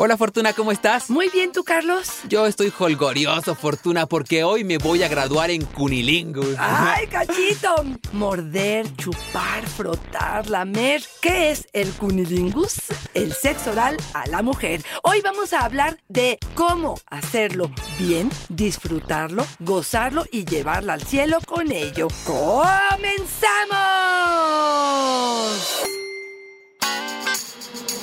Hola Fortuna, ¿cómo estás? Muy bien, ¿tú, Carlos? Yo estoy holgorioso, Fortuna, porque hoy me voy a graduar en Cunilingus. ¡Ay, cachito! Morder, chupar, frotar, lamer. ¿Qué es el cunilingus? El sexo oral a la mujer. Hoy vamos a hablar de cómo hacerlo bien, disfrutarlo, gozarlo y llevarla al cielo con ello. ¡Comenzamos!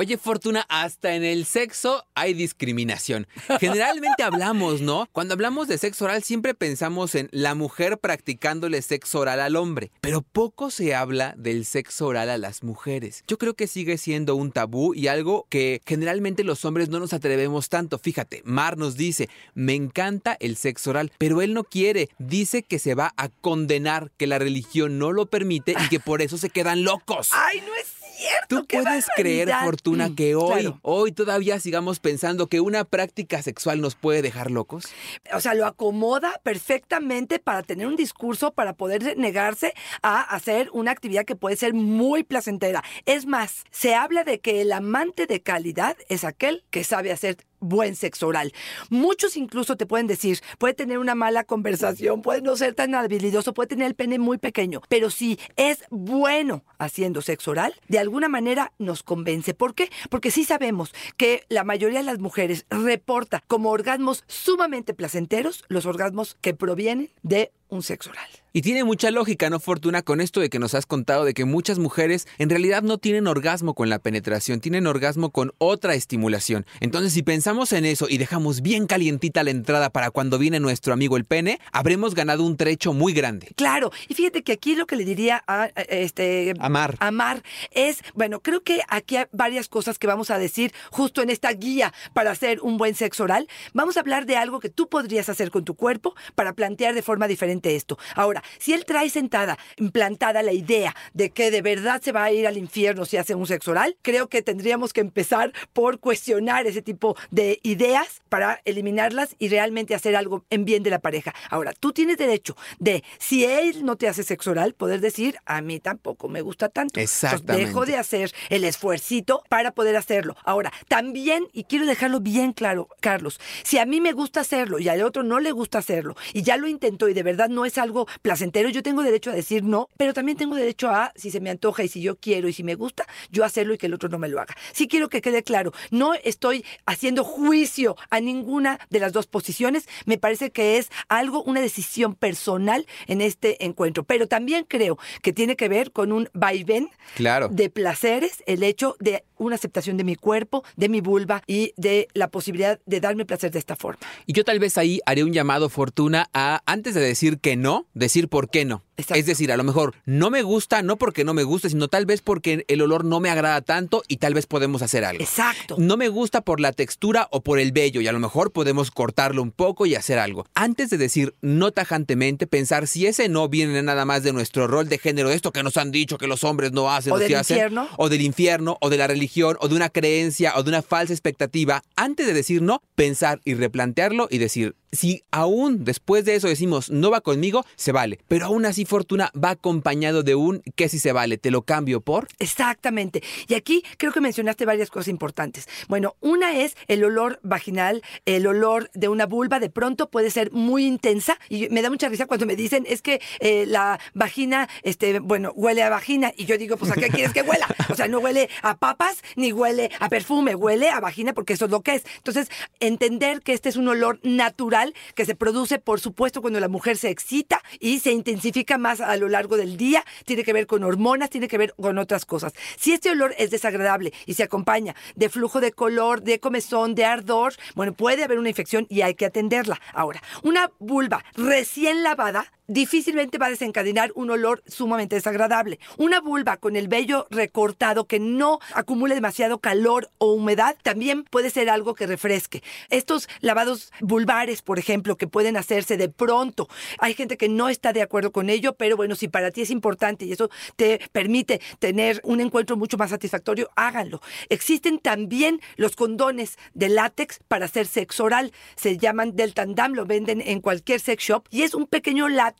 Oye, Fortuna, hasta en el sexo hay discriminación. Generalmente hablamos, ¿no? Cuando hablamos de sexo oral siempre pensamos en la mujer practicándole sexo oral al hombre, pero poco se habla del sexo oral a las mujeres. Yo creo que sigue siendo un tabú y algo que generalmente los hombres no nos atrevemos tanto. Fíjate, Mar nos dice, me encanta el sexo oral, pero él no quiere. Dice que se va a condenar, que la religión no lo permite y que por eso se quedan locos. ¡Ay, no es cierto! ¿Tú ¡Qué puedes creer! Fortuna, que hoy, claro. hoy todavía sigamos pensando que una práctica sexual nos puede dejar locos? O sea, lo acomoda perfectamente para tener un discurso, para poder negarse a hacer una actividad que puede ser muy placentera. Es más, se habla de que el amante de calidad es aquel que sabe hacer buen sexo oral. Muchos incluso te pueden decir, puede tener una mala conversación, puede no ser tan habilidoso, puede tener el pene muy pequeño, pero si es bueno haciendo sexo oral, de alguna manera nos convence. ¿Por qué? Porque sí sabemos que la mayoría de las mujeres reporta como orgasmos sumamente placenteros los orgasmos que provienen de un sexo oral. Y tiene mucha lógica, ¿no, Fortuna? Con esto de que nos has contado de que muchas mujeres en realidad no tienen orgasmo con la penetración, tienen orgasmo con otra estimulación. Entonces, si pensamos en eso y dejamos bien calientita la entrada para cuando viene nuestro amigo el pene, habremos ganado un trecho muy grande. Claro, y fíjate que aquí lo que le diría a a- este Amar. Amar es, bueno, creo que aquí hay varias cosas que vamos a decir justo en esta guía para hacer un buen sexo oral. Vamos a hablar de algo que tú podrías hacer con tu cuerpo para plantear de forma diferente esto. Ahora, si él trae sentada, implantada la idea de que de verdad se va a ir al infierno si hace un sexo oral, creo que tendríamos que empezar por cuestionar ese tipo de ideas para eliminarlas y realmente hacer algo en bien de la pareja. Ahora, tú tienes derecho de, si él no te hace sexo oral, poder decir, a mí tampoco me gusta tanto. Entonces, Exactamente. dejo de hacer el esfuercito para poder hacerlo. Ahora, también, y quiero dejarlo bien claro, Carlos, si a mí me gusta hacerlo y al otro no le gusta hacerlo, y ya lo intentó y de verdad no es algo placentero, yo tengo derecho a decir no, pero también tengo derecho a, si se me antoja y si yo quiero y si me gusta, yo hacerlo y que el otro no me lo haga. Sí quiero que quede claro, no estoy haciendo juicio a ninguna de las dos posiciones, me parece que es algo, una decisión personal en este encuentro, pero también creo que tiene que ver con un vaivén Claro. de placeres, el hecho de una aceptación de mi cuerpo, de mi vulva y de la posibilidad de darme placer de esta forma. Y yo tal vez ahí haré un llamado, Fortuna, a antes de decir que no, decir por qué no. Exacto. Es decir, a lo mejor no me gusta, no porque no me guste, sino tal vez porque el olor no me agrada tanto y tal vez podemos hacer algo. Exacto. No me gusta por la textura o por el vello y a lo mejor podemos cortarlo un poco y hacer algo. Antes de decir no tajantemente, pensar si ese no viene nada más de nuestro rol de género, esto que nos han dicho que los hombres no hacen O del hacen, infierno. o del infierno, o de la religión, o de una creencia, o de una falsa expectativa. Antes de decir no, pensar y replantearlo y decir, si aún después de eso decimos no va conmigo, se vale. Pero aún así, Fortuna va acompañado de un que si se vale, te lo cambio por. Exactamente. Y aquí creo que mencionaste varias cosas importantes. Bueno, una es el olor vaginal, el olor de una vulva de pronto puede ser muy intensa y me da mucha risa cuando me dicen es que eh, la vagina, este, bueno, huele a vagina y yo digo, pues ¿a qué quieres que huela? O sea, no huele a papas ni huele a perfume, huele a vagina porque eso es lo que es. Entonces, entender que este es un olor natural que se produce, por supuesto, cuando la mujer se excita y se intensifica más a lo largo del día, tiene que ver con hormonas, tiene que ver con otras cosas. Si este olor es desagradable y se acompaña de flujo de color, de comezón, de ardor, bueno, puede haber una infección y hay que atenderla. Ahora, una vulva recién lavada difícilmente va a desencadenar un olor sumamente desagradable. Una vulva con el vello recortado que no acumule demasiado calor o humedad también puede ser algo que refresque. Estos lavados vulvares, por ejemplo, que pueden hacerse de pronto. Hay gente que no está de acuerdo con ello, pero bueno, si para ti es importante y eso te permite tener un encuentro mucho más satisfactorio, háganlo. Existen también los condones de látex para hacer sexo oral. Se llaman Deltandam, lo venden en cualquier sex shop y es un pequeño látex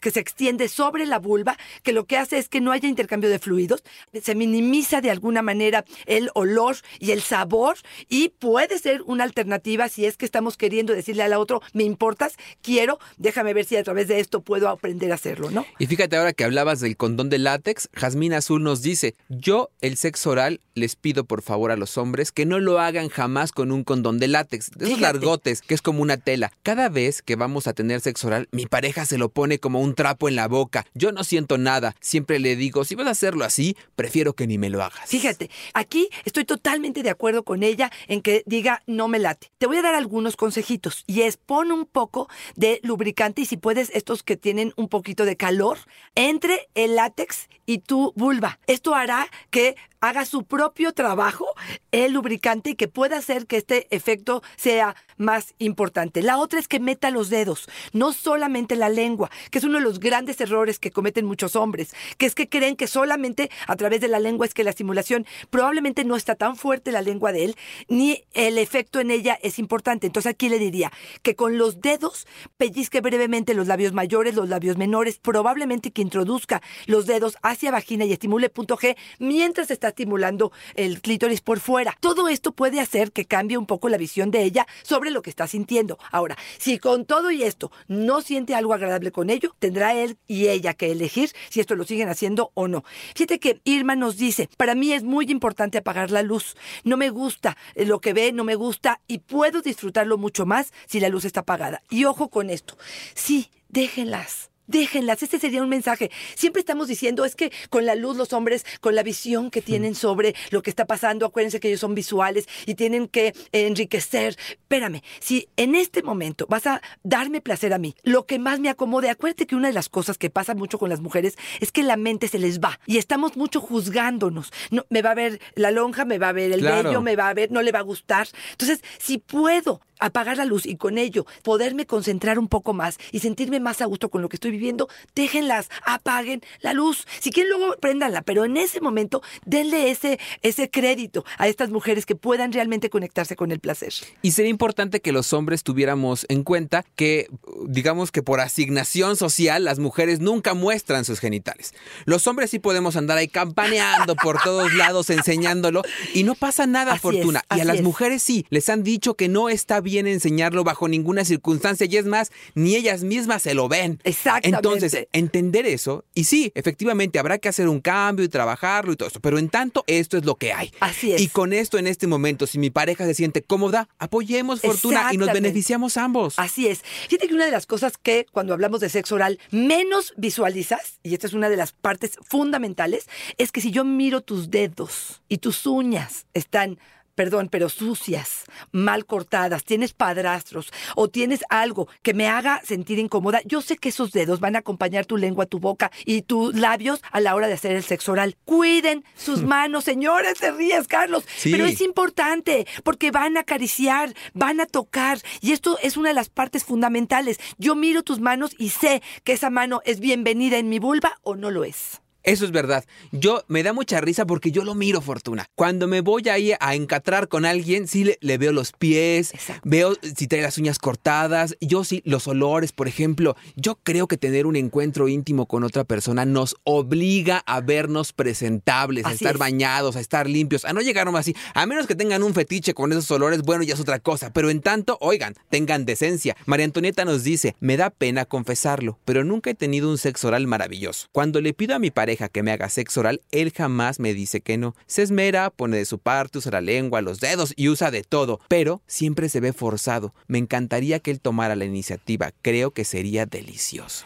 que se extiende sobre la vulva, que lo que hace es que no haya intercambio de fluidos, se minimiza de alguna manera el olor y el sabor y puede ser una alternativa si es que estamos queriendo decirle al otro, me importas, quiero, déjame ver si a través de esto puedo aprender a hacerlo, ¿no? Y fíjate ahora que hablabas del condón de látex, Jazmín Azul nos dice, yo el sexo oral les pido por favor a los hombres que no lo hagan jamás con un condón de látex, de esos Fíjate. largotes, que es como una tela. Cada vez que vamos a tener sexo oral, mi pareja se lo pone como un trapo en la boca. Yo no siento nada. Siempre le digo, si vas a hacerlo así, prefiero que ni me lo hagas. Fíjate, aquí estoy totalmente de acuerdo con ella en que diga no me late. Te voy a dar algunos consejitos y es pon un poco de lubricante y si puedes estos que tienen un poquito de calor entre el látex y tu vulva. Esto hará que haga su propio trabajo el lubricante y que pueda hacer que este efecto sea más importante. La otra es que meta los dedos, no solamente la lengua, que es uno de los grandes errores que cometen muchos hombres, que es que creen que solamente a través de la lengua es que la estimulación probablemente no está tan fuerte la lengua de él, ni el efecto en ella es importante. Entonces aquí le diría que con los dedos pellizque brevemente los labios mayores, los labios menores, probablemente que introduzca los dedos hacia vagina y estimule punto G mientras está estimulando el clítoris por fuera. Todo esto puede hacer que cambie un poco la visión de ella sobre lo que está sintiendo. Ahora, si con todo y esto no siente algo agradable con ello, tendrá él y ella que elegir si esto lo siguen haciendo o no. Fíjate que Irma nos dice, para mí es muy importante apagar la luz. No me gusta lo que ve, no me gusta y puedo disfrutarlo mucho más si la luz está apagada. Y ojo con esto, sí, déjenlas. Déjenlas, este sería un mensaje. Siempre estamos diciendo, es que con la luz los hombres, con la visión que tienen sobre lo que está pasando, acuérdense que ellos son visuales y tienen que enriquecer. Espérame, si en este momento vas a darme placer a mí, lo que más me acomode, acuérdate que una de las cosas que pasa mucho con las mujeres es que la mente se les va y estamos mucho juzgándonos. No, me va a ver la lonja, me va a ver el Claro. vello, me va a ver, no le va a gustar. Entonces, si puedo apagar la luz y con ello poderme concentrar un poco más y sentirme más a gusto con lo que estoy viviendo, déjenlas, apaguen la luz. Si quieren luego préndanla, pero en ese momento denle ese, ese crédito a estas mujeres que puedan realmente conectarse con el placer. Y sería importante que los hombres tuviéramos en cuenta que, digamos que por asignación social, las mujeres nunca muestran sus genitales. Los hombres sí podemos andar ahí campaneando por todos lados, enseñándolo, y no pasa nada, Así Fortuna. es, y a las es. mujeres sí, les han dicho que no está bien enseñarlo bajo ninguna circunstancia, y es más, ni ellas mismas se lo ven. Exactamente. Entonces, entender eso, y sí, efectivamente habrá que hacer un cambio y trabajarlo y todo eso, pero en tanto, esto es lo que hay. Así es. Y con esto en este momento, si mi pareja se siente cómoda, apoyemos fortuna y nos beneficiamos ambos. Así es. Fíjate que una de las cosas que cuando hablamos de sexo oral menos visualizas, y esta es una de las partes fundamentales, es que si yo miro tus dedos y tus uñas están perdón, pero sucias, mal cortadas, tienes padrastros o tienes algo que me haga sentir incómoda, yo sé que esos dedos van a acompañar tu lengua, tu boca y tus labios a la hora de hacer el sexo oral. Cuiden sus manos, señores, te ríes, Carlos, Sí. pero es importante porque van a acariciar, van a tocar y esto es una de las partes fundamentales. Yo miro tus manos y sé que esa mano es bienvenida en mi vulva o no lo es. Eso es verdad. Yo me da mucha risa porque yo lo miro, Fortuna. Cuando me voy ahí a encatrar con alguien, sí le, le veo los pies, Exacto. veo si trae las uñas cortadas, yo sí, los olores, por ejemplo. Yo creo que tener un encuentro íntimo con otra persona nos obliga a vernos presentables, a estar es. bañados, a estar limpios, a no llegar nomás así. A menos que tengan un fetiche con esos olores, bueno, ya es otra cosa. Pero en tanto, oigan, tengan decencia. María Antonieta nos dice, me da pena confesarlo, pero nunca he tenido un sexo oral maravilloso. Cuando le pido a mi pareja que me haga sexo oral, él jamás me dice que no. Se esmera, pone de su parte, usa la lengua, los dedos y usa de todo, pero siempre se ve forzado. Me encantaría que él tomara la iniciativa. Creo que sería delicioso.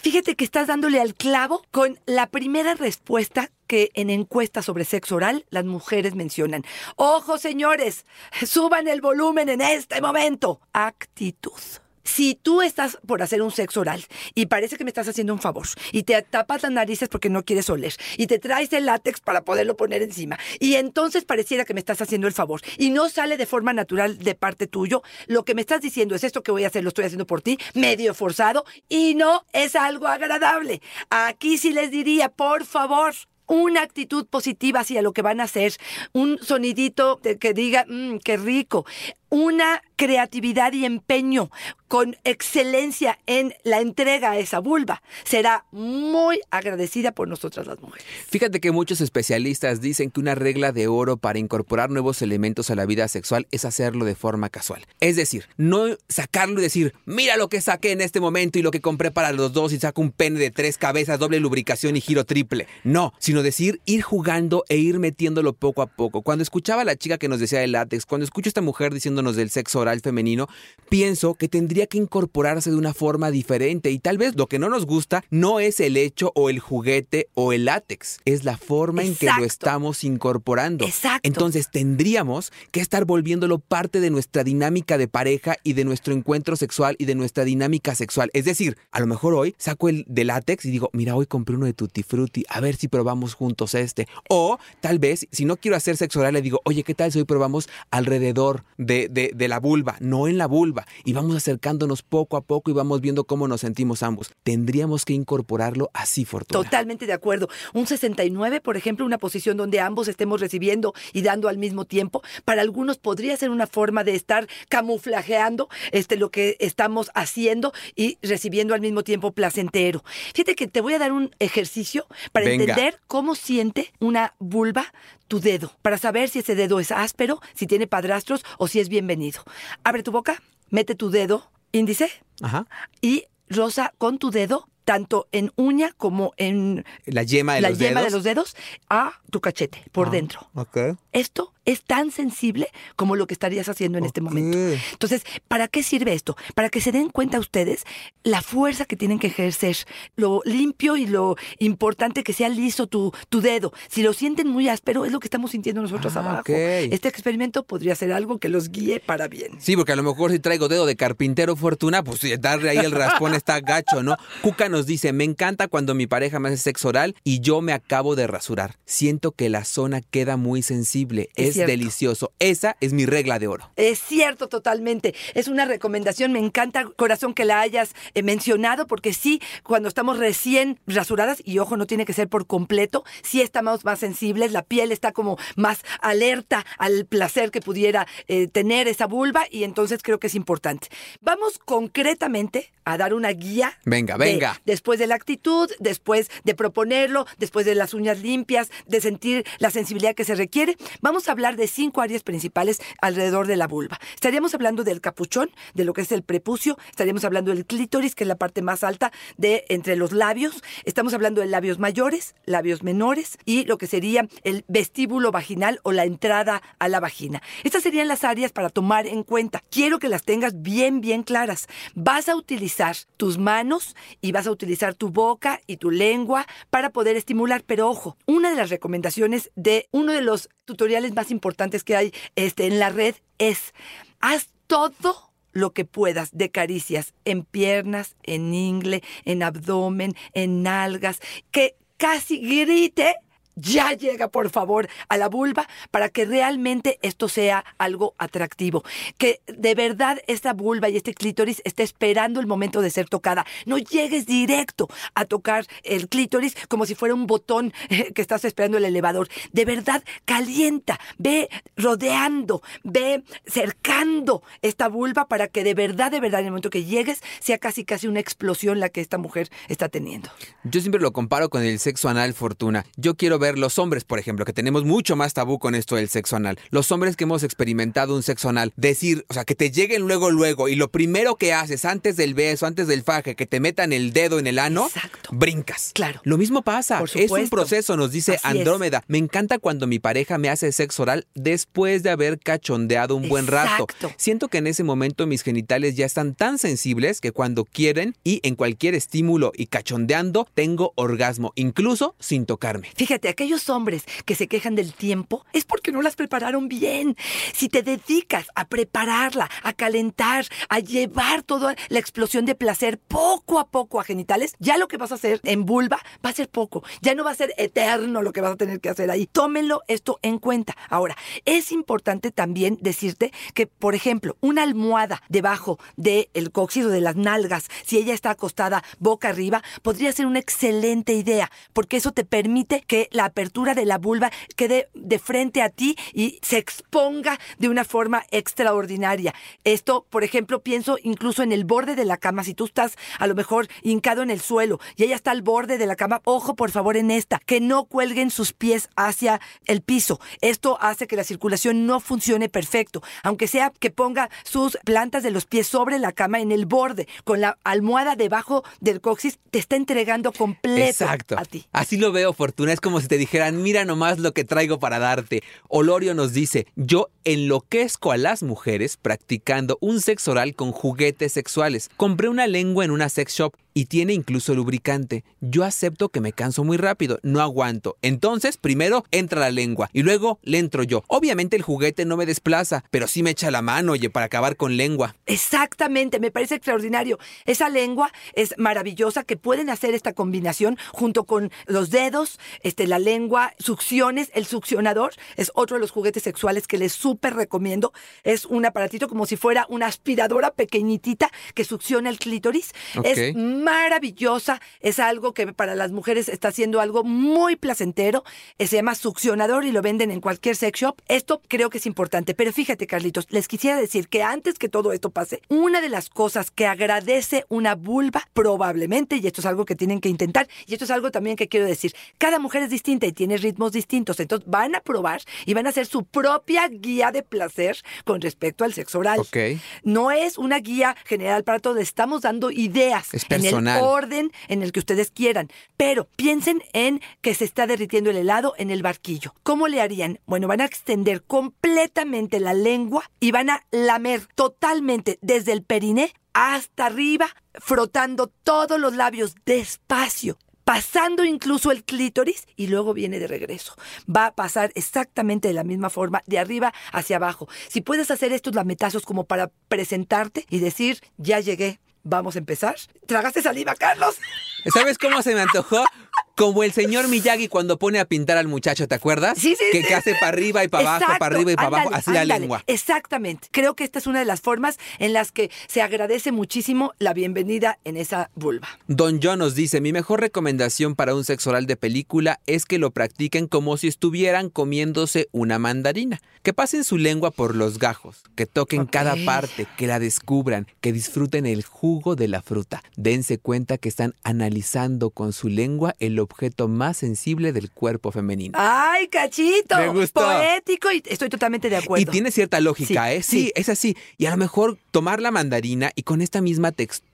Fíjate que estás dándole al clavo con la primera respuesta que en encuestas sobre sexo oral las mujeres mencionan. Ojo, señores, suban el volumen en este momento. Actitud. Si tú estás por hacer un sexo oral y parece que me estás haciendo un favor y te tapas las narices porque no quieres oler y te traes el látex para poderlo poner encima y entonces pareciera que me estás haciendo el favor y no sale de forma natural de parte tuyo, lo que me estás diciendo es esto que voy a hacer, lo estoy haciendo por ti, medio forzado y no es algo agradable. Aquí sí les diría, por favor, una actitud positiva hacia lo que van a hacer, un sonidito que diga, mmm, qué rico, una creatividad y empeño con excelencia en la entrega a esa vulva, será muy agradecida por nosotras las mujeres. Fíjate que muchos especialistas dicen que una regla de oro para incorporar nuevos elementos a la vida sexual es hacerlo de forma casual. Es decir, no sacarlo y decir, mira lo que saqué en este momento y lo que compré para los dos y saco un pene de tres cabezas, doble lubricación y giro triple. No, sino decir, ir jugando e ir metiéndolo poco a poco. Cuando escuchaba a la chica que nos decía el látex, cuando escucho a esta mujer del sexo oral femenino, pienso que tendría que incorporarse de una forma diferente y tal vez lo que no nos gusta no es el hecho o el juguete o el látex, es la forma en que lo estamos incorporando. Exacto. Entonces tendríamos que estar volviéndolo parte de nuestra dinámica de pareja y de nuestro encuentro sexual y de nuestra dinámica sexual. Es decir, a lo mejor hoy saco el de látex y digo, mira, hoy compré uno de Tutti Frutti, a ver si probamos juntos este. O tal vez, si no quiero hacer sexo oral, le digo, oye, ¿qué tal si hoy probamos alrededor de, de- de la vulva, no en la vulva? Y vamos acercándonos poco a poco y vamos viendo cómo nos sentimos ambos. Tendríamos que incorporarlo así, Fortuna. Totalmente de acuerdo. Un 69, por ejemplo, una posición donde ambos estemos recibiendo y dando al mismo tiempo, para algunos podría ser una forma de estar camuflajeando este, lo que estamos haciendo y recibiendo al mismo tiempo placentero. Fíjate que te voy a dar un ejercicio para Venga. entender cómo siente una vulva tu dedo, para saber si ese dedo es áspero, si tiene padrastros o si es bienvenido. Abre tu boca, mete tu dedo índice Ajá. y rosa con tu dedo, tanto en uña como en La yema de la los yema dedos. de los dedos, a tu cachete por Ah, dentro. Esto es tan sensible como lo que estarías haciendo en este momento. Entonces, ¿para qué sirve esto? Para que se den cuenta ustedes la fuerza que tienen que ejercer, lo limpio y lo importante que sea liso tu, tu dedo. Si lo sienten muy áspero, es lo que estamos sintiendo nosotros Ah, abajo. Este experimento podría ser algo que los guíe para bien. Sí, porque a lo mejor si traigo dedo de carpintero fortuna, pues sí, darle ahí el raspón está gacho, ¿no? Cuca nos dice, me encanta cuando mi pareja me hace sexo oral y yo me acabo de rasurar. Siento que la zona queda muy sensible. Es Es, cierto. delicioso. Esa es mi regla de oro. Es cierto, totalmente. Es una recomendación. Me encanta, corazón, que la hayas eh, mencionado, porque sí, cuando estamos recién rasuradas, y ojo, no tiene que ser por completo, sí estamos más sensibles, la piel está como más alerta al placer que pudiera eh, tener esa vulva, y entonces creo que es importante. Vamos concretamente a dar una guía. Venga, de- venga. después de la actitud, después de proponerlo, después de las uñas limpias, de sentir la sensibilidad que se requiere, vamos a hablar de cinco áreas principales alrededor de la vulva. Estaríamos hablando del capuchón, de lo que es el prepucio, estaríamos hablando del clítoris, que es la parte más alta de entre los labios, estamos hablando de labios mayores, labios menores y lo que sería el vestíbulo vaginal o la entrada a la vagina. Estas serían las áreas para tomar en cuenta. Quiero que las tengas bien, bien claras. Vas a utilizar tus manos y vas a utilizar tu boca y tu lengua para poder estimular. Pero ojo, una de las recomendaciones de uno de los tutoriales más importantes que hay este, en la red es haz todo lo que puedas de caricias en piernas, en ingle, en abdomen, en nalgas, que casi grite ya llega, por favor, a la vulva para que realmente esto sea algo atractivo. Que de verdad esta vulva y este clítoris esté esperando el momento de ser tocada. No llegues directo a tocar el clítoris como si fuera un botón eh, que estás esperando el elevador. De verdad, calienta, ve rodeando, ve cercando esta vulva para que de verdad, de verdad, en el momento que llegues, sea casi, casi una explosión la que esta mujer está teniendo. Yo siempre lo comparo con el sexo anal, Fortuna. Yo quiero ver los hombres, por ejemplo, que tenemos mucho más tabú con esto del sexo anal. Los hombres que hemos experimentado un sexo anal, decir, o sea, que te lleguen luego, luego, y lo primero que haces antes del beso, antes del faje, que te metan el dedo en el ano, Exacto. brincas. Claro. Lo mismo pasa. Por Es un proceso, nos dice Así es. Andrómeda. Me encanta cuando mi pareja me hace sexo oral después de haber cachondeado un buen rato. Siento que en ese momento mis genitales ya están tan sensibles que cuando quieren y en cualquier estímulo y cachondeando tengo orgasmo, incluso sin tocarme. Fíjate, aquellos hombres que se quejan del tiempo es porque no las prepararon bien. Si te dedicas a prepararla, a calentar, a llevar toda la explosión de placer poco a poco a genitales, ya lo que vas a hacer en vulva va a ser poco. Ya no va a ser eterno lo que vas a tener que hacer ahí. Tómenlo esto en cuenta. Ahora, es importante también decirte que, por ejemplo, una almohada debajo del el cóccix de las nalgas, si ella está acostada boca arriba, podría ser una excelente idea, porque eso te permite que la apertura de la vulva quede de frente a ti y se exponga de una forma extraordinaria. Esto, por ejemplo, pienso incluso en el borde de la cama, si tú estás a lo mejor hincado en el suelo y ella está al borde de la cama, ojo por favor en esta, que no cuelguen sus pies hacia el piso. Esto hace que la circulación no funcione perfecto, aunque sea que ponga sus plantas de los pies sobre la cama en el borde, con la almohada debajo del coxis, te está entregando completo Exacto. a ti. Así lo veo, Fortuna. Es como si te dijeran, mira nomás lo que traigo para darte. Olorio nos dice, yo enloquezco a las mujeres practicando un sexo oral con juguetes sexuales. Compré una lengua en una sex shop y tiene incluso lubricante. Yo acepto que me canso muy rápido, no aguanto. Entonces, primero entra la lengua y luego le entro yo. Obviamente el juguete no me desplaza, pero sí me echa la mano, oye, para acabar con lengua. Exactamente, me parece extraordinario. Esa lengua es maravillosa que pueden hacer esta combinación junto con los dedos, este, la lengua, succiones, el succionador es otro de los juguetes sexuales que les súper recomiendo. Es un aparatito como si fuera una aspiradora pequeñitita que succiona el clítoris. Es maravillosa, es algo que para las mujeres está siendo algo muy placentero. Eh, Se llama succionador y lo venden en cualquier sex shop. Esto creo que es importante. Pero fíjate, Carlitos, les quisiera decir que antes que todo esto pase, una de las cosas que agradece una vulva, probablemente, y esto es algo que tienen que intentar, y esto es algo también que quiero decir, cada mujer es distinta y tiene ritmos distintos. Entonces van a probar y van a hacer su propia guía de placer con respecto al sexo oral. No es una guía general para todos, estamos dando ideas Es en el personal. orden en el que ustedes quieran. Pero piensen en que se está derritiendo el helado en el barquillo. ¿Cómo le harían? Bueno, van a extender completamente la lengua y van a lamer totalmente desde el periné hasta arriba, frotando todos los labios despacio pasando incluso el clítoris y luego viene de regreso. Va a pasar exactamente de la misma forma, de arriba hacia abajo. Si puedes hacer estos lametazos como para presentarte y decir, ya llegué, vamos a empezar. ¿Tragaste saliva, Carlos? ¿Sabes cómo se me antojó? Como el señor Miyagi cuando pone a pintar al muchacho, ¿te acuerdas? Sí, sí, que, sí. que hace para arriba y para abajo, para arriba y para abajo, ándale, así la lengua. Exactamente. Creo que esta es una de las formas en las que se agradece muchísimo la bienvenida en esa vulva. Don John nos dice, mi mejor recomendación para un sexo oral de película es que lo practiquen como si estuvieran comiéndose una mandarina. Que pasen su lengua por los gajos, que toquen cada parte, que la descubran, que disfruten el jugo de la fruta. Dense cuenta que están analizando con su lengua el objeto más sensible del cuerpo femenino. ¡Ay, cachito! Me gustó. Poético y estoy totalmente de acuerdo. Y tiene cierta lógica, Sí, ¿eh? Sí, sí. es así. Y a lo mejor tomar la mandarina y con esta misma textura,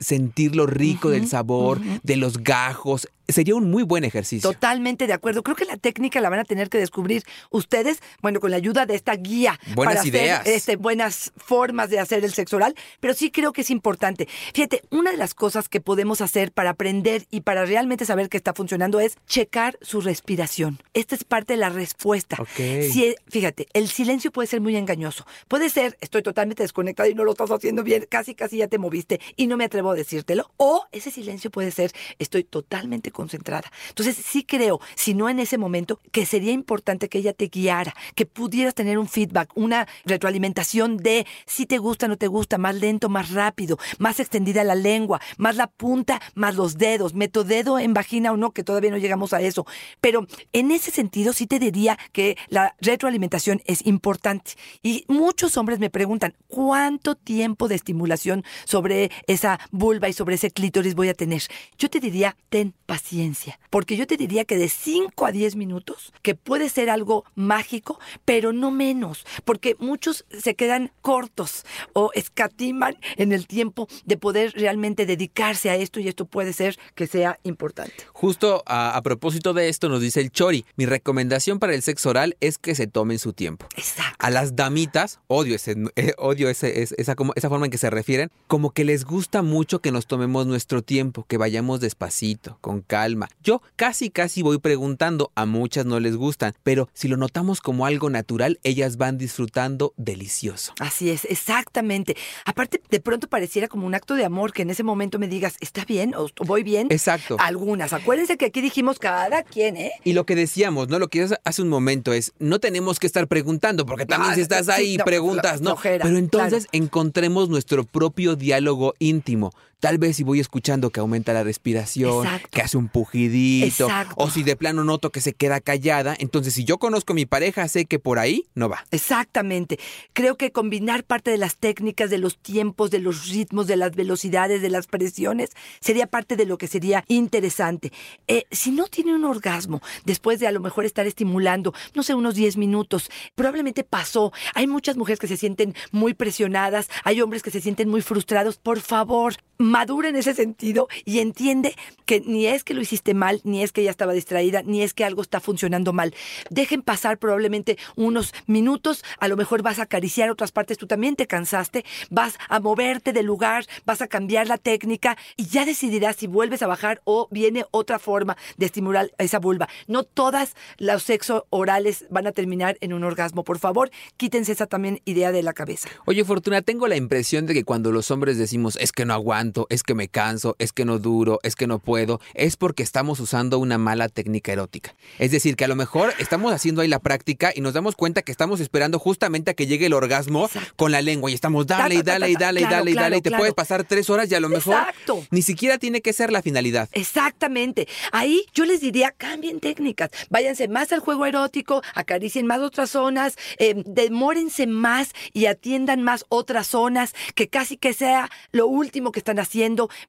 sentir lo rico del sabor, de los gajos, sería un muy buen ejercicio. Totalmente de acuerdo. Creo que la técnica la van a tener que descubrir ustedes, bueno, con la ayuda de esta guía. Buenas para hacer, ideas. este, buenas formas de hacer el sexo oral, pero sí creo que es importante. Fíjate, una de las cosas que podemos hacer para aprender y para realmente saber que está funcionando es checar su respiración. Esta es parte de la respuesta. Ok. Si, fíjate, el silencio puede ser muy engañoso. Puede ser, estoy totalmente desconectada y no lo estás haciendo bien, casi casi ya te moviste y no me atrevo a decírtelo. O ese silencio puede ser, estoy totalmente concentrada. Entonces sí creo, si no en ese momento, que sería importante que ella te guiara, que pudieras tener un feedback, una retroalimentación de si te gusta, no te gusta, más lento, más rápido, más extendida la lengua, más la punta, más los dedos, meto dedo en vagina o no, que todavía no llegamos a eso. Pero en ese sentido sí te diría que la retroalimentación es importante. Y muchos hombres me preguntan, ¿cuánto tiempo de estimulación sobre esa vulva y sobre ese clítoris voy a tener? Yo te diría, ten paciencia, porque yo te diría que de 5 a 10 minutos, que puede ser algo mágico, pero no menos, porque muchos se quedan cortos o escatiman en el tiempo de poder realmente dedicarse a esto y esto puede ser que sea importante. Justo a, a propósito de esto nos dice el Chori, mi recomendación para el sexo oral es que se tomen su tiempo. Exacto. A las damitas, odio ese, eh, odio ese, es- esa, como, esa forma en que se refieren, como que les gusta mucho que nos tomemos nuestro tiempo, que vayamos despacito, con calma. Yo casi, casi voy preguntando, a muchas no les gustan, pero si lo notamos como algo natural, ellas van disfrutando delicioso. Así es, exactamente. Aparte, de pronto pareciera como un acto de amor que en ese momento me digas, ¿está bien o voy bien? Exacto. Algunas. Acuérdense que aquí dijimos cada quien, ¿eh? Y lo que decíamos, ¿no? Lo que hace- hace un momento es, no tenemos que estar preguntando, porque también Ah, si estás sí, ahí no, preguntas, ¿no? flojera, Pero entonces claro. encontremos nuestro propio diálogo íntimo. Tal vez si voy escuchando que aumenta la respiración, Exacto. que hace un pujidito, Exacto. o si de plano noto que se queda callada, entonces si yo conozco a mi pareja, sé que por ahí no va. Exactamente. Creo que combinar parte de las técnicas, de los tiempos, de los ritmos, de las velocidades, de las presiones, sería parte de lo que sería interesante. Eh, si no tiene un orgasmo, después de a lo mejor estar estimulando, no sé, unos 10 minutos, probablemente pasó. Hay muchas mujeres que se sienten muy presionadas, hay hombres que se sienten muy frustrados. Por favor, madura en ese sentido y entiende que ni es que lo hiciste mal, ni es que ella estaba distraída, ni es que algo está funcionando mal. Dejen pasar probablemente unos minutos, a lo mejor vas a acariciar otras partes, tú también te cansaste, vas a moverte del lugar, vas a cambiar la técnica y ya decidirás si vuelves a bajar o viene otra forma de estimular esa vulva. No todas los sexo orales van a terminar en un orgasmo. Por favor, quítense esa también idea de la cabeza. Oye, Fortuna, tengo la impresión de que cuando los hombres decimos es que no aguanto, es que me canso, es que no duro, es que no puedo, es porque estamos usando una mala técnica erótica. Es decir, que a lo mejor estamos haciendo ahí la práctica y nos damos cuenta que estamos esperando justamente a que llegue el orgasmo Exacto. con la lengua y estamos dale y dale y dale y dale y dale y te puedes pasar tres horas y a lo mejor Exacto. ni siquiera tiene que ser la finalidad. Exactamente. Ahí yo les diría, cambien técnicas. Váyanse más al juego erótico, acaricien más otras zonas, eh, demórense más y atiendan más otras zonas, que casi que sea lo último que están haciendo.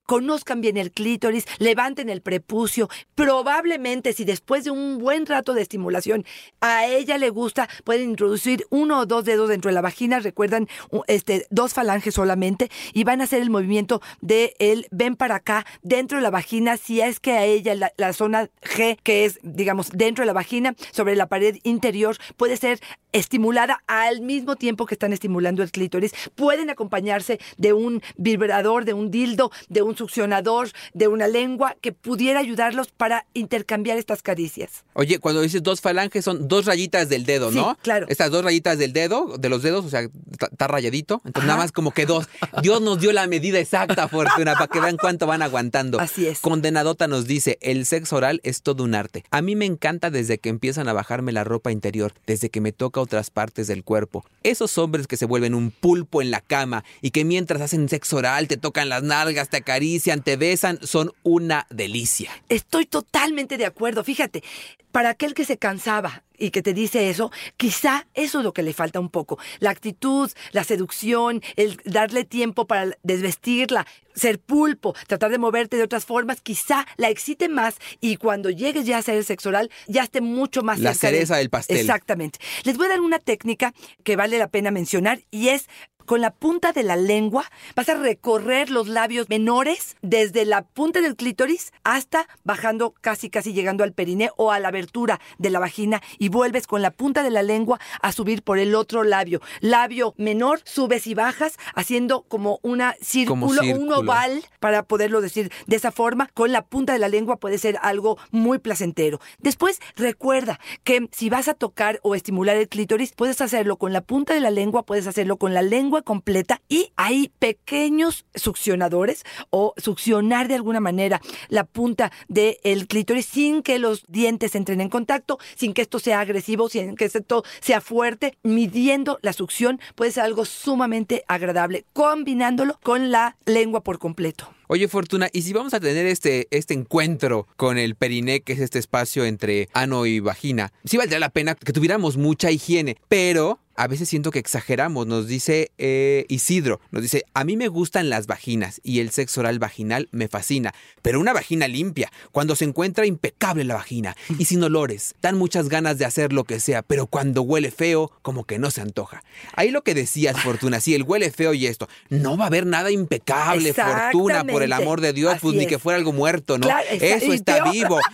Conozcan bien el clítoris, levanten el prepucio. Probablemente, si después de un buen rato de estimulación a ella le gusta, pueden introducir uno o dos dedos dentro de la vagina. Recuerdan, este, dos falanges solamente y van a hacer el movimiento de el ven para acá dentro de la vagina. Si es que a ella la, la zona G, que es, digamos, dentro de la vagina, sobre la pared interior, puede ser estimulada al mismo tiempo que están estimulando el clítoris. Pueden acompañarse de un vibrador, de un dildo, de un succionador, de una lengua que pudiera ayudarlos para intercambiar estas caricias. Oye, cuando dices dos falanges son dos rayitas del dedo, Sí, ¿no? claro. Estas dos rayitas del dedo, de los dedos, o sea, está rayadito. Entonces Ajá. nada más como que dos. Dios nos dio la medida exacta, Fortuna, para que vean cuánto van aguantando. Así es. Condenadota nos dice, el sexo oral es todo un arte. A mí me encanta desde que empiezan a bajarme la ropa interior, desde que me toca otras partes del cuerpo. Esos hombres que se vuelven un pulpo en la cama y que mientras hacen sexo oral te tocan las nalgas, te acarician, te besan, son una delicia. Estoy totalmente de acuerdo. Fíjate, para aquel que se cansaba y que te dice eso, quizá eso es lo que le falta un poco. La actitud, la seducción, el darle tiempo para desvestirla, ser pulpo, tratar de moverte de otras formas, quizá la excite más y cuando llegues ya a el sexo oral, ya esté mucho más La cerca de- cereza del pastel. Exactamente. Les voy a dar una técnica que vale la pena mencionar y es con la punta de la lengua vas a recorrer los labios menores desde la punta del clítoris hasta bajando casi casi llegando al periné o a la abertura de la vagina y vuelves con la punta de la lengua a subir por el otro labio. Labio menor, subes y bajas haciendo como una círculo, un círculo. oval para poderlo decir de esa forma. Con la punta de la lengua puede ser algo muy placentero. Después recuerda que si vas a tocar o estimular el clítoris, puedes hacerlo con la punta de la lengua, puedes hacerlo con la lengua completa y hay pequeños succionadores o succionar de alguna manera la punta del clítoris sin que los dientes entren en contacto, sin que esto sea agresivo, sin que esto sea fuerte, midiendo la succión puede ser algo sumamente agradable, combinándolo con la lengua por completo. Oye, Fortuna, ¿y si vamos a tener este, este encuentro con el periné, que es este espacio entre ano y vagina? Sí valdría la pena que tuviéramos mucha higiene, pero a veces siento que exageramos. Nos dice eh, Isidro, nos dice, a mí me gustan las vaginas y el sexo oral vaginal me fascina, pero una vagina limpia, cuando se encuentra impecable la vagina y sin olores, dan muchas ganas de hacer lo que sea, pero cuando huele feo, como que no se antoja. Ahí lo que decías, Fortuna, sí, el huele feo y esto, no va a haber nada impecable, Fortuna, por el amor de Dios, pues ni que fuera algo muerto, ¿no? Claro, está- Eso está vivo.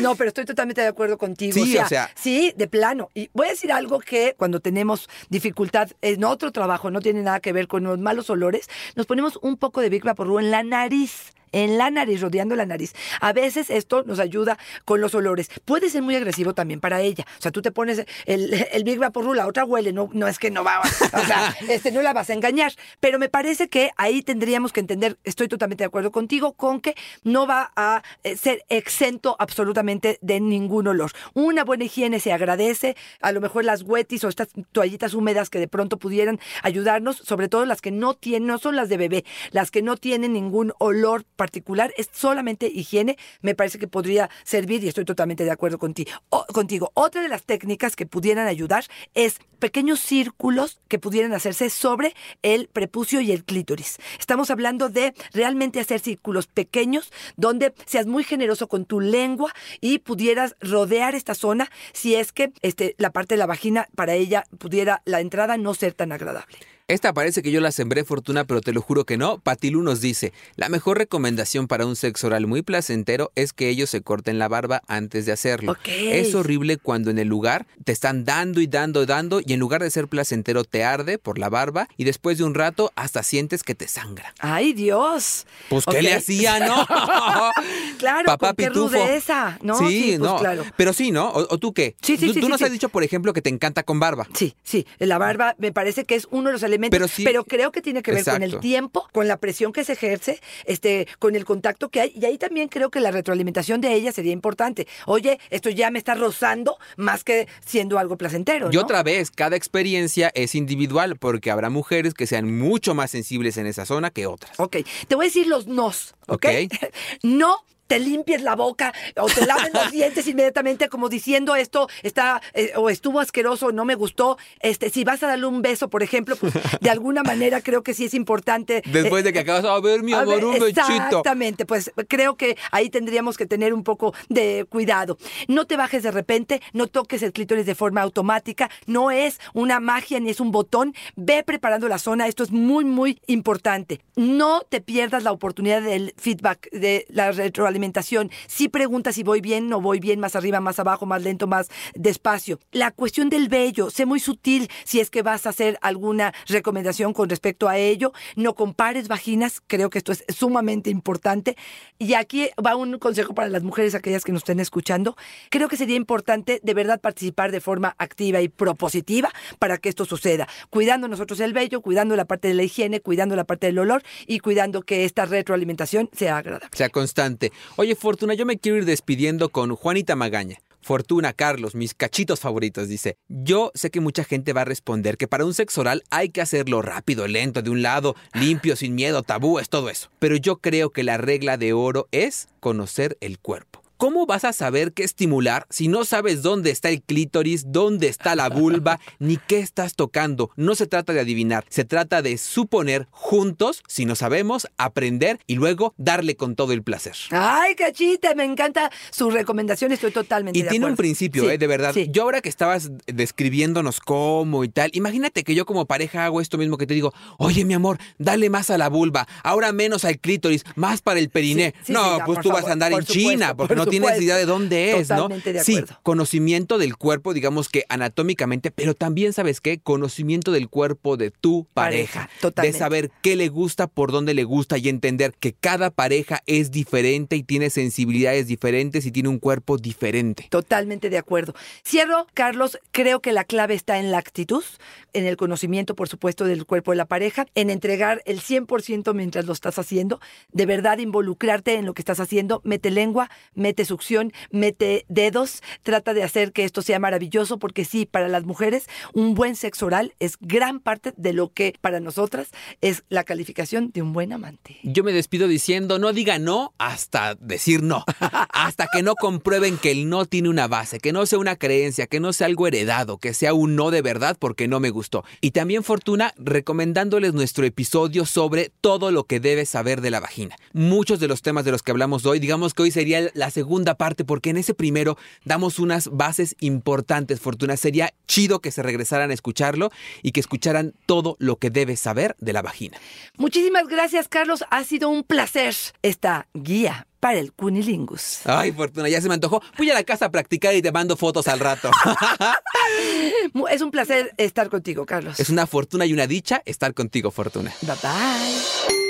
No, pero estoy totalmente de acuerdo contigo. Sí, o sea- Sí, de plano. Y voy a decir algo que cuando tenemos dificultad en otro trabajo, no tiene nada que ver con los malos olores, nos ponemos un poco de Big Vaporru en la nariz en la nariz, rodeando la nariz. A veces esto nos ayuda con los olores. Puede ser muy agresivo también para ella. O sea, tú te pones el, el Big Vaporru, la otra huele, no, no es que no va, o sea, este, no la vas a engañar. Pero me parece que ahí tendríamos que entender, estoy totalmente de acuerdo contigo, con que no va a eh, ser exento absolutamente de ningún olor. Una buena higiene se agradece, a lo mejor las wetis o estas toallitas húmedas que de pronto pudieran ayudarnos, sobre todo las que no tienen, no son las de bebé, las que no tienen ningún olor particular, es solamente higiene, me parece que podría servir y estoy totalmente de acuerdo contigo. contigo. Otra de las técnicas que pudieran ayudar es pequeños círculos que pudieran hacerse sobre el prepucio y el clítoris. Estamos hablando de realmente hacer círculos pequeños donde seas muy generoso con tu lengua y pudieras rodear esta zona si es que este, la parte de la vagina para ella pudiera la entrada no ser tan agradable. Esta parece que yo la sembré fortuna, pero te lo juro que no. Patilu nos dice, la mejor recomendación para un sexo oral muy placentero es que ellos se corten la barba antes de hacerlo. Es horrible cuando en el lugar te están dando y dando y dando y en lugar de ser placentero te arde por la barba y después de un rato hasta sientes que te sangra. ¡Ay, Dios! Pues, ¿qué le hacía, no? claro, Papá qué rudeza. No, sí, pues, no. Claro. Pero sí, ¿no? ¿O, tú qué? Sí, sí, ¿Tú, sí, tú nos has dicho, por ejemplo, que te encanta con barba. Sí, sí. La barba me parece que es uno de los elementos pero, creo que tiene que ver con el tiempo, con la presión que se ejerce, este, con el contacto que hay. Y ahí también creo que la retroalimentación de ella sería importante. Oye, esto ya me está rozando más que siendo algo placentero. Y otra vez, cada experiencia es individual porque habrá mujeres que sean mucho más sensibles en esa zona que otras. Ok, te voy a decir los nos. Ok. no te limpies la boca o te laves los dientes inmediatamente como diciendo esto está eh, o estuvo asqueroso, no me gustó. Este, si vas a darle un beso, por ejemplo, pues de alguna manera creo que sí es importante. Después de que eh, acabas a ver mi amor, un bechito. Exactamente, pues creo que ahí tendríamos que tener un poco de cuidado. No te bajes de repente, no toques el clítoris de forma automática, no es una magia ni es un botón. Ve preparando la zona, esto es muy muy importante. No te pierdas la oportunidad del feedback de la retroalimentación alimentación. Si pregunta si voy bien, no voy bien, más arriba, más abajo, más lento, más despacio. La cuestión del vello, sé muy sutil si es que vas a hacer alguna recomendación con respecto a ello. No compares vaginas, creo que esto es sumamente importante. Y aquí va un consejo para las mujeres, aquellas que nos estén escuchando. Creo que sería importante de verdad participar de forma activa y propositiva para que esto suceda. Cuidando nosotros el vello, cuidando la parte de la higiene, cuidando la parte del olor y cuidando que esta retroalimentación sea agradable. Sea constante. Oye, Fortuna, yo me quiero ir despidiendo con Juanita Magaña. Fortuna, Carlos, mis cachitos favoritos, dice. Yo sé que mucha gente va a responder que para un sexo oral hay que hacerlo rápido, lento, de un lado, limpio, sin miedo, tabúes, todo eso. Pero yo creo que la regla de oro es conocer el cuerpo. ¿Cómo vas a saber qué estimular si no sabes dónde está el clítoris, dónde está la vulva, ni qué estás tocando? No se trata de adivinar, se trata de suponer juntos, si no sabemos, aprender y luego darle con todo el placer. Ay, cachita, me encanta su recomendación, estoy totalmente y tiene un principio, eh, de verdad. Yo ahora que estabas describiéndonos cómo y tal, imagínate que yo como pareja hago esto mismo que te digo, oye mi amor, dale más a la vulva, ahora menos al clítoris, más para el periné. no, pues tú vas a andar en China, porque no no tienes idea de dónde es, ¿no? sí, conocimiento del cuerpo, digamos que anatómicamente, pero también sabes qué, conocimiento del cuerpo de tu pareja, de saber qué le gusta, por dónde le gusta y entender que cada pareja es diferente y tiene sensibilidades diferentes y tiene un cuerpo diferente. Totalmente de acuerdo. Cierro, Carlos, creo que la clave está en la actitud, en el conocimiento, por supuesto, del cuerpo de la pareja, en entregar el 100% mientras lo estás haciendo, de verdad involucrarte en lo que estás haciendo, mete lengua, mete mete succión, mete dedos, trata de hacer que esto sea maravilloso, porque sí, para las mujeres un buen sexo oral es gran parte de lo que para nosotras es la calificación de un buen amante. Yo me despido diciendo, no diga no hasta decir no, hasta que no comprueben que el no tiene una base, que no sea una creencia, que no sea algo heredado, que sea un no de verdad porque no me gustó. Y también Fortuna recomendándoles nuestro episodio sobre todo lo que debes saber de la vagina. Muchos de los temas de los que hablamos hoy, digamos que hoy sería la segunda segunda parte porque en ese primero damos unas bases importantes, Fortuna. Sería chido que se regresaran a escucharlo y que escucharan todo lo que debes saber de la vagina. Muchísimas gracias, Carlos. Ha sido un placer esta guía para el cunilingus. Ay, Fortuna, ya se me antojó. Voy a la casa a practicar y te mando fotos al rato. Es un placer estar contigo, Carlos. es una fortuna y una dicha estar contigo, Fortuna. Bye bye.